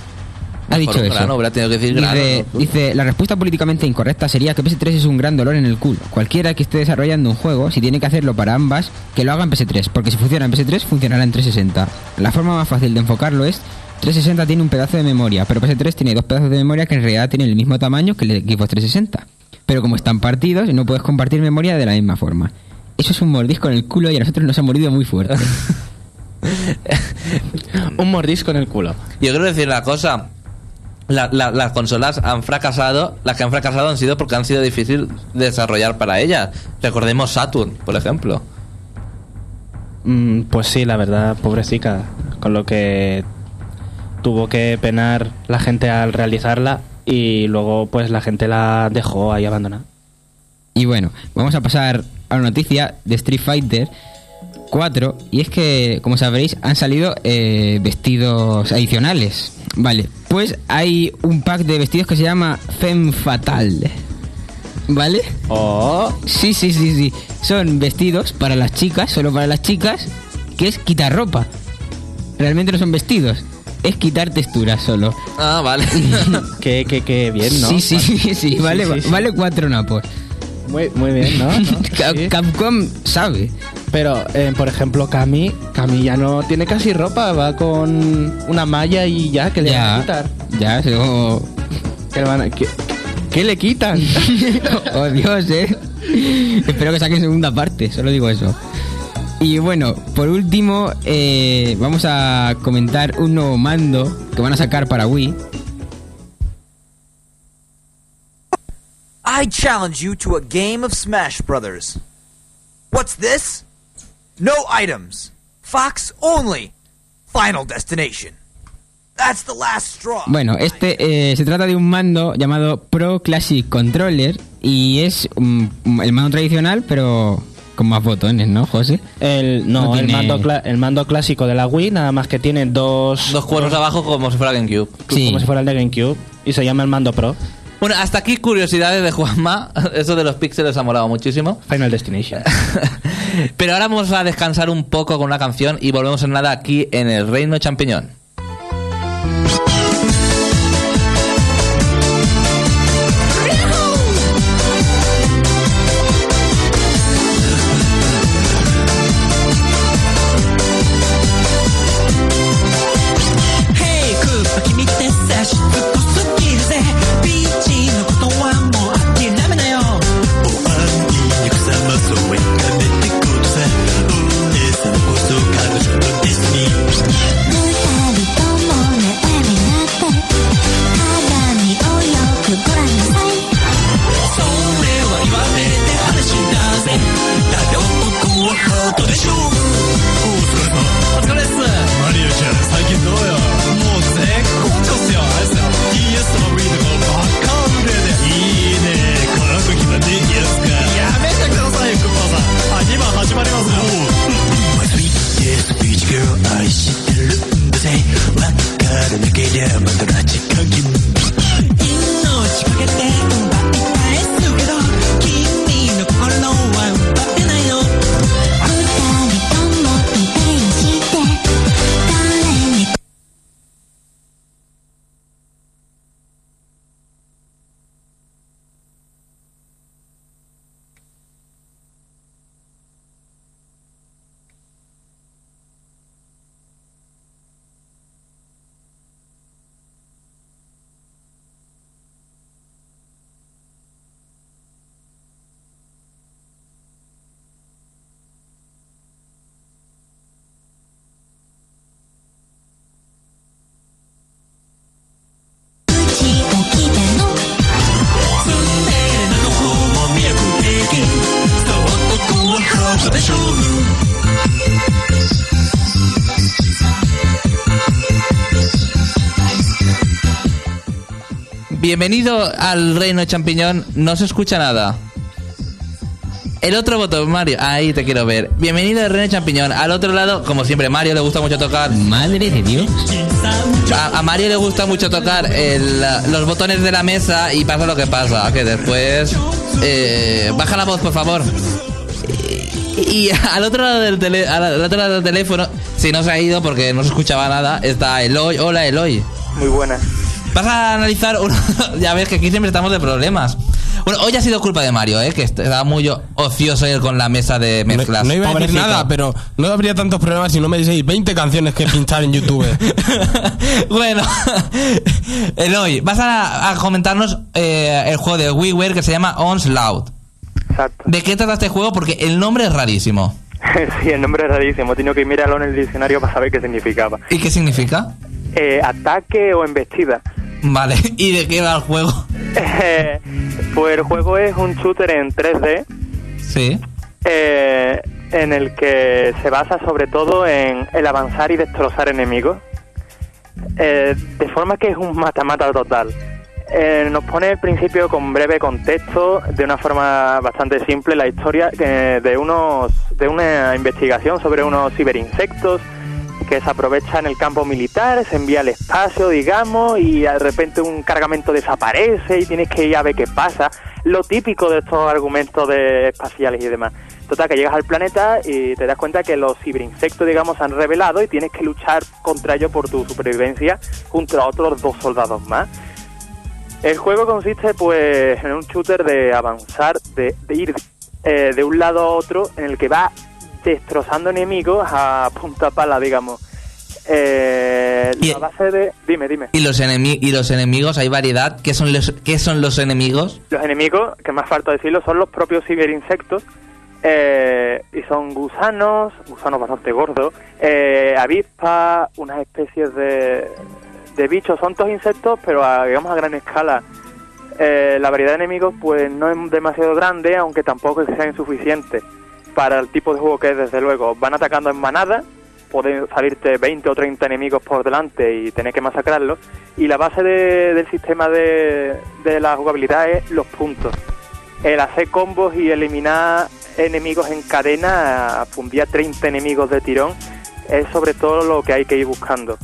Ha Mejor dicho un eso. grano, tenido que decir grano, dice, ¿no? dice, la respuesta políticamente incorrecta sería que PS3 es un gran dolor en el culo. Cualquiera que esté desarrollando un juego, si tiene que hacerlo para ambas, que lo haga en PS3, porque si funciona en PS3, funcionará en 360. La forma más fácil de enfocarlo es 360 tiene un pedazo de memoria, pero PS3 tiene dos pedazos de memoria que en realidad tienen el mismo tamaño que el Xbox 360. Pero como están partidos, no puedes compartir memoria de la misma forma. Eso es un mordisco en el culo y a nosotros nos ha mordido muy fuerte. Un mordisco en el culo. Yo quiero decir la cosa. La- la- las consolas han fracasado, las que han fracasado han sido porque han sido difíciles de desarrollar para ellas. Recordemos Saturn, por ejemplo. Mm, pues sí, la verdad, pobrecita. Con lo que tuvo que penar la gente al realizarla y luego pues la gente la dejó ahí abandonada. Y bueno, vamos a pasar a la noticia de Street Fighter 4. Y es que, como sabréis, han salido eh, vestidos adicionales. Vale, pues hay un pack de vestidos que se llama Femme Fatal. ¿Vale? Oh, Sí, sí, sí, sí. Son vestidos para las chicas, solo para las chicas, que es quitar ropa. Realmente no son vestidos, es quitar texturas solo. Ah, vale. qué, qué, qué bien, ¿no? Sí, sí, sí, sí, vale, sí, sí. vale cuatro napos. Muy, muy bien, ¿no? ¿No? Cap- Sí. Capcom sabe. Pero, eh, por ejemplo, Cami, Cami ya no tiene casi ropa, va con una malla y ya, que le van a Ya, quitar? ya, lo- ¿Qué le, van a- qué- qué le quitan? oh Dios, eh. Espero que saquen segunda parte, solo digo eso. Y bueno, por último, eh, vamos a comentar un nuevo mando que van a sacar para Wii. I challenge you to a game of Smash Brothers. What's this? No items. Fox only. Final destination. That's the last straw. Bueno, este eh, se trata de un mando llamado Pro Classic Controller y es mm, el mando tradicional, pero con más botones, ¿no, José? El, no, No el, tiene- mando cla- el mando clásico de la Wii, nada más que tiene dos... Dos cuernos abajo como si fuera GameCube. Sí. Como si fuera el de GameCube. Y se llama el mando Pro. Bueno, hasta aquí curiosidades de Juanma. Eso de los píxeles ha molado muchísimo. Final Destination. Pero ahora vamos a descansar un poco con una canción y volvemos en nada aquí en el Reino Champiñón. Bienvenido al Reino Champiñón. No se escucha nada. El otro botón, Mario. Ahí te quiero ver. Bienvenido al Reino Champiñón. Al otro lado, como siempre, Mario le gusta mucho tocar. Madre de Dios. A, a Mario le gusta mucho tocar el, los botones de la mesa y pasa lo que pasa. Que después. eh, baja la voz, por favor. Y, y al otro lado del tele- al, al otro lado del teléfono, si no se ha ido porque no se escuchaba nada, está Eloy. Hola, Eloy. Muy buena. Vas a analizar uno. ya ves que aquí siempre estamos de problemas. Bueno, hoy ha sido culpa de Mario, ¿eh? Que estaba muy ocioso él con la mesa de mezclas. no iba a decir nada, pero no habría tantos problemas si no me diseis 20 canciones que pinchar en YouTube. bueno, Eloy, vas a, a comentarnos eh, el juego de WiiWare que se llama Onslaught. Exacto. ¿De qué trata este juego? Porque el nombre es rarísimo. sí, el nombre es rarísimo. He tenido que mirarlo en el diccionario para saber qué significaba. ¿Y qué significa? Eh, ataque o embestida. Vale, ¿y de qué va el juego? Eh, pues el juego es un shooter en 3D Sí. eh, en el que se basa sobre todo en el avanzar y destrozar enemigos. Eh, de forma que es un mata-mata total. Eh, nos pone al principio con breve contexto, de una forma bastante simple, la historia eh, de unos de una investigación sobre unos ciberinsectos que se aprovecha en el campo militar, se envía al espacio, digamos, y de repente un cargamento desaparece y tienes que ir a ver qué pasa. Lo típico de estos argumentos de espaciales y demás. Total, que llegas al planeta y te das cuenta que los ciberinsectos, digamos, se han revelado y tienes que luchar contra ellos por tu supervivencia junto a otros dos soldados más. El juego consiste, pues, en un shooter de avanzar, de, de ir eh, de un lado a otro, en el que va destrozando enemigos a punta pala, digamos. Eh, Y- la base de... Dime, dime. ¿Y los, enemi- y los enemigos? ¿Hay variedad? ¿Qué son los, qué son los enemigos? Los enemigos, que más falta decirlo, son los propios ciberinsectos. eh, y son gusanos, gusanos bastante gordos, eh, avispas, unas especies de, de bichos. Son todos insectos, pero a, digamos a gran escala. Eh, la variedad de enemigos pues no es demasiado grande, aunque tampoco es que sea insuficiente para el tipo de juego que es, desde luego. Van atacando en manada, pueden salirte 20 o 30 enemigos por delante y tener que masacrarlos. Y la base de- del sistema de, la jugabilidad es los puntos. El hacer combos y eliminar enemigos en cadena, fundir a 30 enemigos de tirón, es sobre todo lo que hay que ir buscando.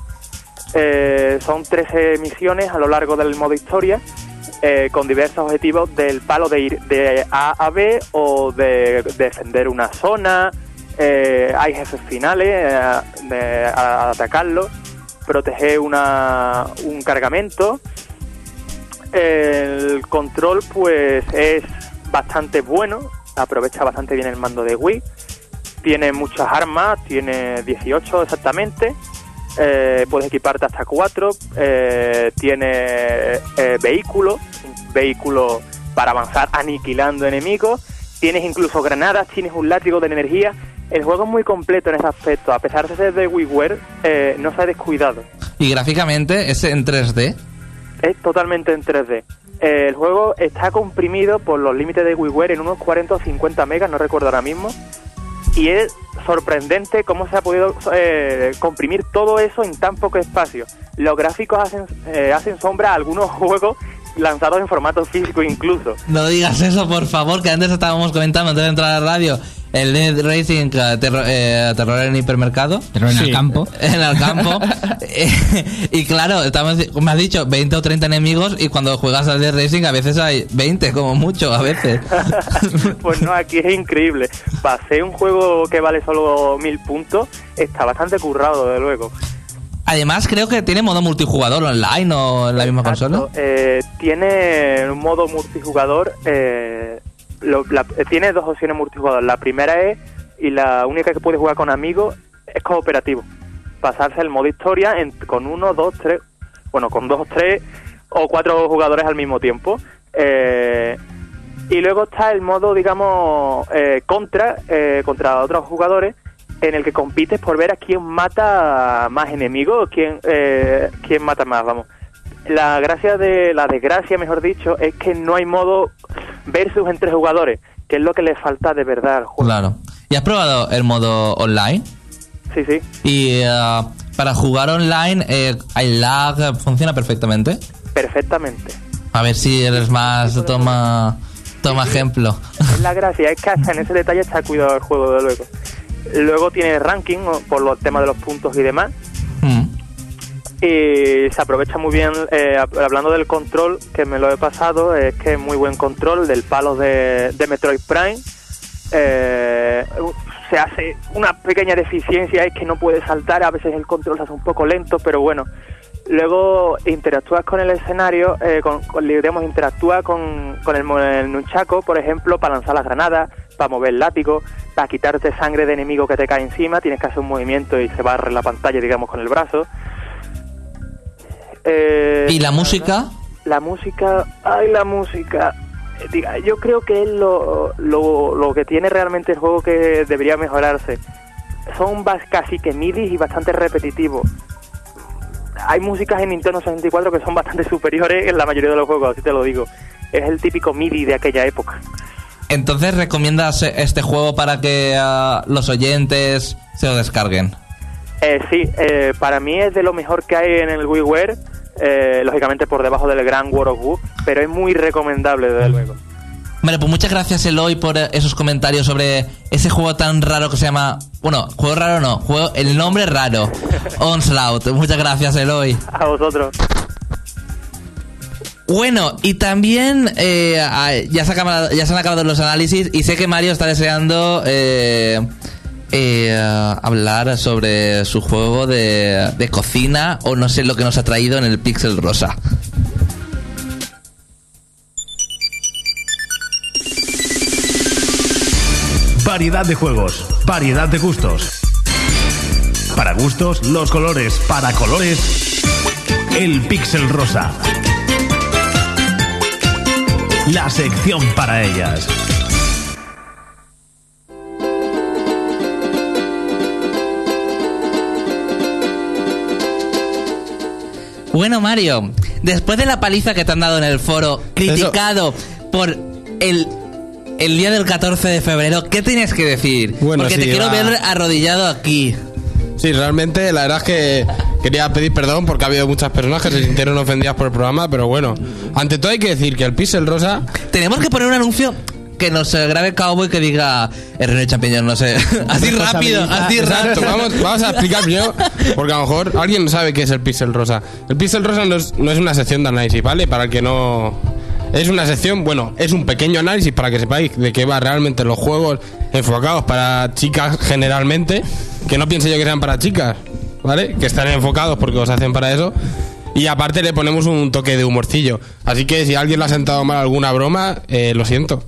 Eh, son 13 misiones a lo largo del modo historia, eh, con diversos objetivos del palo de ir de A a B o de defender una zona. eh, hay jefes finales eh, de, a, atacarlos, proteger una, un cargamento. El control, pues, es bastante bueno, aprovecha bastante bien el mando de Wii. Tiene muchas armas, tiene 18 exactamente. Eh, puedes equiparte hasta 4. tiene eh, vehículo, un vehículo para avanzar aniquilando enemigos. Tienes incluso granadas, tienes un látigo de energía. El juego es muy completo en ese aspecto. A pesar de ser de WiiWare, eh, no se ha descuidado. Y gráficamente es en 3D. Es totalmente en 3D. Eh, el juego está comprimido por los límites de WiiWare en unos 40 o 50 megas, no recuerdo ahora mismo. Y es sorprendente cómo se ha podido eh, comprimir todo eso en tan poco espacio. Los gráficos hacen, eh, hacen sombra a algunos juegos lanzados en formato físico incluso. No digas eso, por favor, que antes estábamos comentando antes de entrar a la radio el Dead Racing terror, eh, terror en hipermercado. Terror en el campo. En el campo. Y claro, estamos, me has dicho 20 o 30 enemigos y cuando juegas al Dead Racing a veces hay 20, como mucho, a veces. pues no, aquí es increíble. Pasé un juego que vale solo mil puntos, está bastante currado, de luego. Además, creo que tiene modo multijugador online o en la misma Exacto. consola. Eh, tiene un modo multijugador. eh, lo- la- tiene dos opciones multijugador. La primera es, y la única que puede jugar con amigos, es cooperativo. Pasarse el modo historia en- con uno, dos, tres. Bueno, con dos, tres o cuatro jugadores al mismo tiempo. Eh, y luego está el modo, digamos, eh, contra, eh, contra otros jugadores, en el que compites por ver a quién mata más enemigos, quién, eh, quién mata más, vamos. La gracia de, la desgracia, mejor dicho, es que no hay modo versus entre jugadores, que es lo que le falta de verdad al juego. Claro. ¿Y has probado el modo online? Sí, sí. Y eh, para jugar online, eh, ¿hay lag? ¿Funciona perfectamente? Perfectamente. A ver si eres más. Toma, toma ejemplo. Es la gracia, es que hasta en ese detalle está cuidado el juego, de luego. Luego tiene ranking por los temas de los puntos y demás. Y se aprovecha muy bien, eh, hab- hablando del control, que me lo he pasado, es que es muy buen control del palo de, Metroid Prime. Eh, se hace una pequeña deficiencia, es que no puede saltar, a veces el control se hace un poco lento, pero bueno, Luego interactúas con el escenario, eh, con, con- interactúa con, con el, el nunchaku, por ejemplo, para lanzar las granadas, para mover el látigo, para quitarte sangre de enemigo que te cae encima, tienes que hacer un movimiento y se barre la pantalla, digamos, con el brazo. Eh, ¿Y la música? La música, ay, la música. Eh, diga, Yo creo que es lo, lo, lo que tiene realmente el juego que debería mejorarse. Son casi que MIDI y bastante repetitivos. Hay músicas en Nintendo 64 que son bastante superiores en la mayoría de los juegos, así te lo digo. Es el típico MIDI de aquella época. Entonces, ¿recomiendas este juego para que ah, los oyentes se lo descarguen? Eh, sí, eh, para mí es de lo mejor que hay en el WiiWare, eh, lógicamente por debajo del gran World of Woo, pero es muy recomendable desde luego. Vale, pues muchas gracias Eloy por eh, esos comentarios sobre ese juego tan raro que se llama... Bueno, juego raro no, juego el nombre raro. Onslaught. Muchas gracias Eloy. A vosotros. Bueno, y también eh, ya, se ya se han acabado los análisis y sé que Mario está deseando eh, eh, hablar sobre su juego de, de cocina o no sé lo que nos ha traído en el Pixel Rosa. Variedad de juegos, variedad de gustos. Para gustos, los colores. Para colores, el pixel rosa. La sección para ellas. Bueno, Mario, después de la paliza que te han dado en el foro, criticado por el, el día del 14 de febrero, ¿qué tienes que decir? Bueno, Porque te quiero va. ver arrodillado aquí. Sí, realmente la verdad es que quería pedir perdón porque ha habido muchas personas que se sintieron ofendidas por el programa, pero bueno, ante todo hay que decir que el Pixel Rosa Tenemos que poner un anuncio que nos eh, grabe Cowboy que diga el René Champiñón, no sé. así rápido, así rápido. vamos, vamos a explicar primero, porque a lo mejor alguien no sabe qué es el Pixel Rosa. El Pixel Rosa no es, no es una sección de análisis, ¿vale? Para el que no... Es una sección, bueno, es un pequeño análisis para que sepáis de qué va realmente los juegos enfocados para chicas generalmente, que no piense yo que sean para chicas, ¿vale? Que están enfocados porque los hacen para eso. Y aparte le ponemos un toque de humorcillo. Así que si a alguien le ha sentado mal alguna broma, eh, lo siento.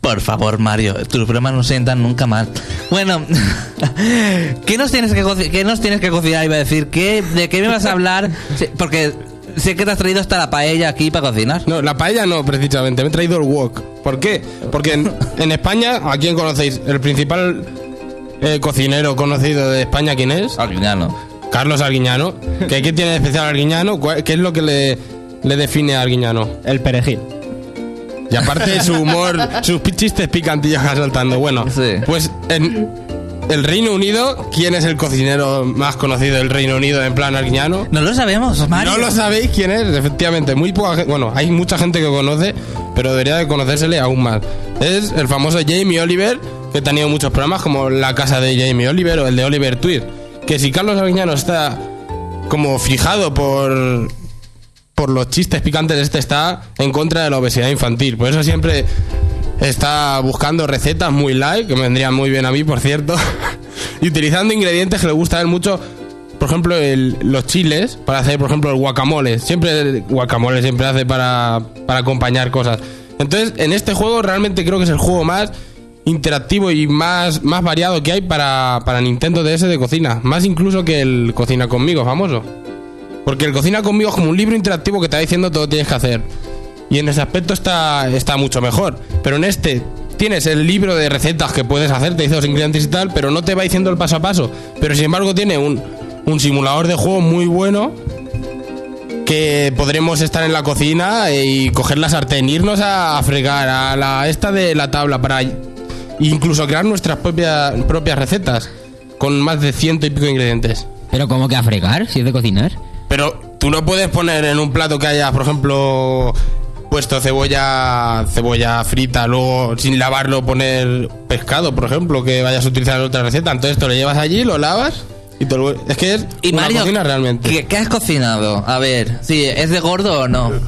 Por favor, Mario, tus bromas no sientan nunca mal. Bueno, ¿qué nos tienes que, qué nos tienes que cocinar? Iba a decir, ¿qué, ¿de qué me vas a hablar? Porque sé que te has traído hasta la paella aquí para cocinar. No, la paella no, precisamente. Me he traído el wok. ¿Por qué? Porque en, en España, ¿a quién conocéis? El principal eh, cocinero conocido de España, ¿quién es? Arguiñano. Carlos Arguiñano. ¿Qué, qué tiene de especial Arguiñano? ¿Cuál- ¿Qué es lo que le, le define a Arguiñano? El perejil. Y aparte su humor, sus chistes picantillos soltando. Bueno, Sí. pues en el Reino Unido, ¿quién es el cocinero más conocido del Reino Unido en plan Arguiñano? No lo sabemos, Mario. No lo sabéis quién es, efectivamente. Muy poca gente, bueno, hay mucha gente que conoce, pero debería de conocérsele aún más. Es el famoso Jamie Oliver, que ha tenido muchos programas como La casa de Jamie Oliver o el de Oliver Twist. Que si Carlos Arguiñano está como fijado por por los chistes picantes, este está en contra de la obesidad infantil. Por eso siempre está buscando recetas muy light, que me vendrían muy bien a mí, por cierto, y utilizando ingredientes que le gusta a él mucho. Por ejemplo, los chiles, para hacer, por ejemplo, el guacamole. Siempre el guacamole siempre hace para, para acompañar cosas. Entonces, en este juego realmente creo que es el juego más interactivo y más, más variado que hay para, para Nintendo DS de cocina. Más incluso que el Cocina conmigo, famoso. Porque el Cocina conmigo es como un libro interactivo que te va diciendo todo lo que tienes que hacer. Y en ese aspecto está, está mucho mejor. Pero en este tienes el libro de recetas que puedes hacer, te dice los ingredientes y tal, pero no te va diciendo el paso a paso. Pero sin embargo tiene un, un simulador de juego muy bueno que podremos estar en la cocina y coger la sartén, irnos a, a fregar a la esta de la tabla para incluso crear nuestras propias, propias recetas con más de ciento y pico ingredientes. Pero ¿cómo que a fregar? Si es de cocinar. Pero tú no puedes poner en un plato que haya, por ejemplo, puesto cebolla cebolla frita, luego sin lavarlo poner pescado, por ejemplo, que vayas a utilizar en otra receta. Entonces te lo llevas allí, lo lavas y te lo... Es que es Y una Mario, cocina realmente. ¿qué, qué has cocinado? A ver, sí, ¿es de gordo o no?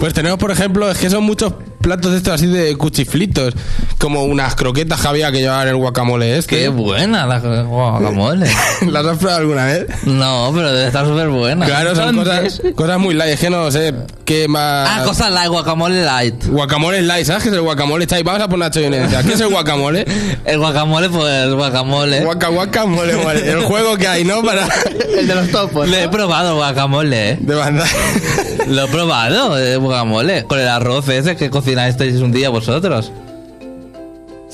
Pues tenemos, por ejemplo, es que son muchos platos estos así de cuchiflitos, como unas croquetas que había que llevar el guacamole este. Qué buena la guacamole. ¿Las has probado alguna vez? no, pero debe estar súper buena. Claro, son cosas, cosas muy light. Es que no sé qué más. Ah, cosas light, guacamole light. Guacamole light, ¿sabes qué es el guacamole? Está ahí, vamos a poner a en evidencia. ¿Qué es el guacamole? El guacamole, pues guacamole. Guaca, guacamole, mole. El juego que hay, ¿no? Para. El de los topos. Le he probado el guacamole, eh. De banda. Lo he probado, el guacamole. Con el arroz ese que cocinasteis un día vosotros.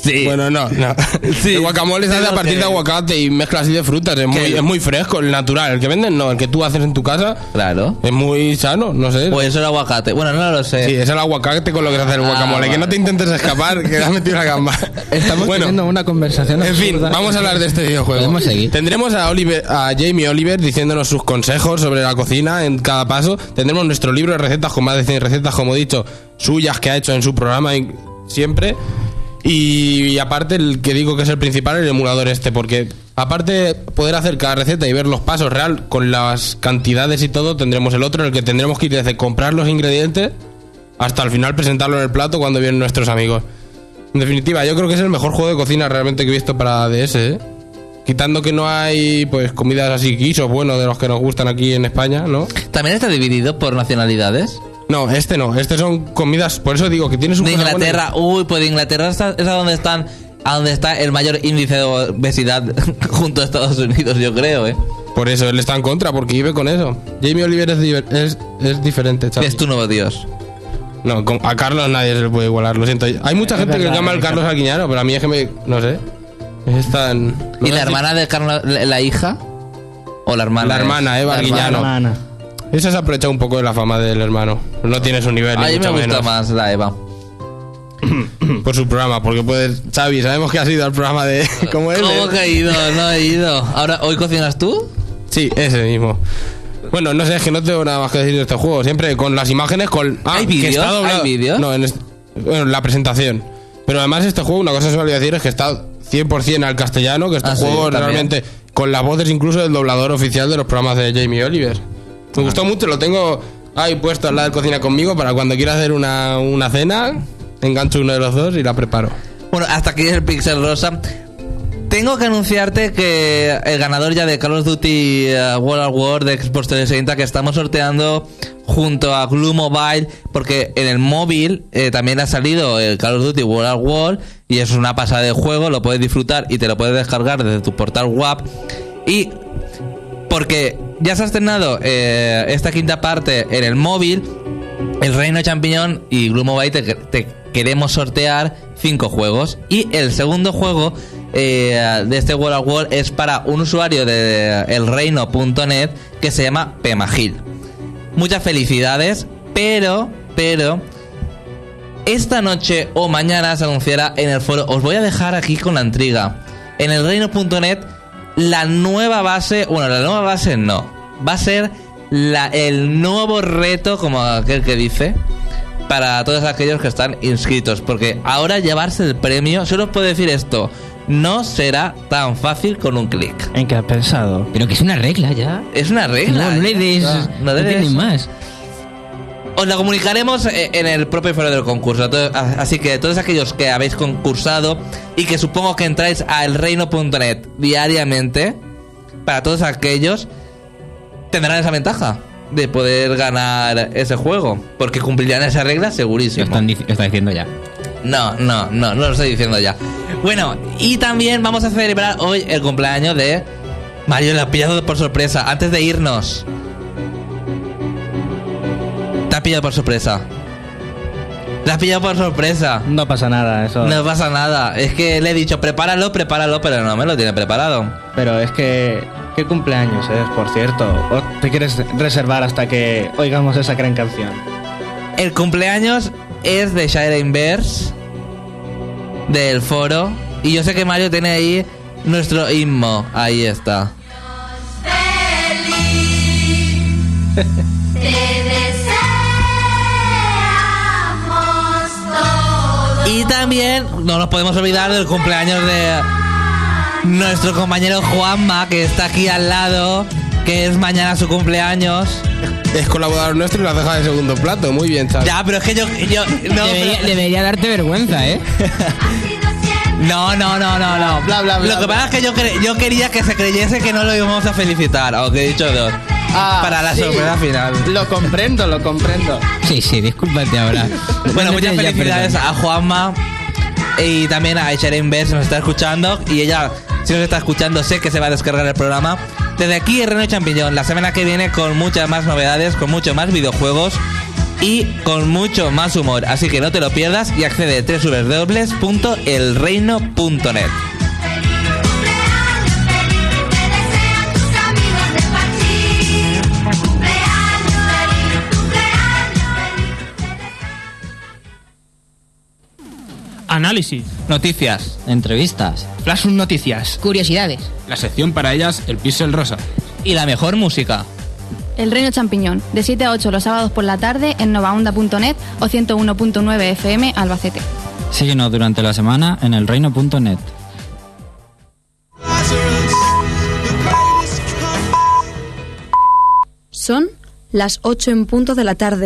Sí. Bueno, no, no. Sí. el guacamole se hace a partir de aguacate y mezcla así de frutas. Es muy, es muy fresco, el natural. El que venden, no. El que tú haces en tu casa Claro. es muy sano, no sé. Pues eso era aguacate. Bueno, no lo sé. Sí, es el aguacate con lo que se hace el Ah, guacamole. Que no te intentes escapar, que has metido la gamba. Estamos bueno, teniendo una conversación en fin, vamos a hablar de este videojuego. Podemos seguir. Tendremos a, Oliver, a Jamie Oliver diciéndonos sus consejos sobre la cocina en cada paso. Tendremos nuestro libro de recetas con más de 100 recetas, como he dicho, suyas que ha hecho en su programa siempre. Y, aparte, el que digo que es el principal, el emulador este, porque aparte de poder hacer cada receta y ver los pasos real con las cantidades y todo, tendremos el otro en el que tendremos que ir desde comprar los ingredientes hasta al final presentarlo en el plato cuando vienen nuestros amigos. En definitiva, yo creo que es el mejor juego de cocina realmente que he visto para DS, ¿eh? Quitando que no hay pues comidas así guisos buenos de los que nos gustan aquí en España, ¿no? ¿También está dividido por nacionalidades? No, este no, este son comidas, por eso digo que tiene su De Inglaterra, uy, pues de Inglaterra está- es a donde están a donde está el mayor índice de obesidad junto a Estados Unidos, yo creo, ¿eh? Por eso él está en contra, porque vive con eso. Jamie Oliver es, es, es diferente, chaval. Es tu nuevo dios. No, con- a Carlos nadie se le puede igualar, lo siento. Hay mucha Es gente que verdad, llama al Carlos Arguiñano, pero a mí es que me... no sé. Es tan... ¿Y la hermana de Carlos, la, la hija? ¿O la hermana? La es? hermana, Eva La Se ha aprovechado un poco de la fama del hermano. No tiene su nivel, ni A mí me gusta menos. más la Eva. Por su programa, porque puedes... Xavi, sabemos que has ido al programa de... ¿Cómo es? ¿Cómo que he ido? No he ido. Ahora, ¿hoy cocinas tú? Sí, ese mismo. Bueno, no sé, es que no tengo nada más que decir de este juego. Siempre con las imágenes, con... Ah, ¿Hay vídeos? No, en est- bueno, la presentación. Pero además este juego, una cosa que se me olvidó decir es que está 100% al castellano, que este Ah, juego realmente con las voces incluso del doblador oficial de los programas de Jamie Oliver. Me gustó mucho, lo tengo ahí puesto al lado de cocina conmigo para cuando quiera hacer una, una cena, engancho uno de los dos y la preparo. Bueno, hasta aquí el Pixel Rosa. Tengo que anunciarte que el ganador ya de Call of Duty eh, World at War de Xbox 360 que estamos sorteando junto a Glue Mobile porque en el móvil eh, también ha salido el Call of Duty World at War y es una pasada de juego, lo puedes disfrutar y te lo puedes descargar desde tu portal WAP y porque ya se ha estrenado eh, esta quinta parte en el móvil el Reino Champiñón y te, te queremos sortear cinco juegos. Y el segundo juego eh, de este World of War es para un usuario de elreino.net que se llama Pemagil. Muchas felicidades, pero, pero, esta noche o mañana se anunciará en el foro. Os voy a dejar aquí con la intriga. En elreino.net, la nueva base, bueno, la nueva base no, va a ser la, el nuevo reto, como aquel que dice, para todos aquellos que están inscritos. Porque ahora llevarse el premio, solo os puedo decir esto, no será tan fácil con un clic. ¿En qué has pensado? Pero que es una regla ya. Es una regla. No, no le des. No, No, le des. más. Os la comunicaremos eh, en el propio foro del concurso. To- a- Así que todos aquellos que habéis concursado y que supongo que entráis a elreino.net diariamente, para todos aquellos, tendrán esa ventaja de poder ganar ese juego. Porque cumplirán esa regla Lo segurísimo. están lo está diciendo ya. No, no, no, no lo estoy diciendo ya. Bueno, y también vamos a celebrar hoy el cumpleaños de Mario, la ha pillado por sorpresa. Antes de irnos, ha pillado por sorpresa. Te has pillado por sorpresa. No pasa nada, eso. No pasa nada. Es que le he dicho, prepáralo, prepáralo, pero no me lo tiene preparado. Pero es que. ¿Qué cumpleaños es, por cierto? ¿O te quieres reservar hasta que oigamos esa gran canción? El cumpleaños es de Shire Inverse, del foro. Y yo sé que Mario tiene ahí nuestro himno. Ahí está. también no nos podemos olvidar del cumpleaños de nuestro compañero Juanma, que está aquí al lado, que es mañana su cumpleaños. Es colaborador nuestro y lo has dejado de segundo plato. Muy bien, Xavi. Ya, pero es que yo... yo no, debería, pero- debería darte vergüenza, ¿eh? no, no, no, no, no. Bla, bla, bla, Lo que bla. pasa es que yo, yo quería que se creyese que no lo íbamos a felicitar, aunque he dicho dos. Ah, para la sí. sorpresa final. Lo comprendo, lo comprendo. Sí, sí, discúlpate ahora. Bueno, No muchas felicidades a Juanma y también a Sharon Bess, nos está escuchando. Y ella, si nos está escuchando, sé que se va a descargar el programa. Desde aquí, Reno Champiñón, la semana que viene con muchas más novedades, con muchos más videojuegos y con mucho más humor. Así que no te lo pierdas y accede a www.elreino.net. Análisis. Noticias. Entrevistas. Flash Noticias. Curiosidades. La sección para ellas, el Pixel Rosa. Y la mejor música. El Reino Champiñón, de 7 a 8 los sábados por la tarde en novaonda.net o 101.9 FM Albacete. Síguenos durante la semana en elreino.net. Son las 8 en punto de la tarde.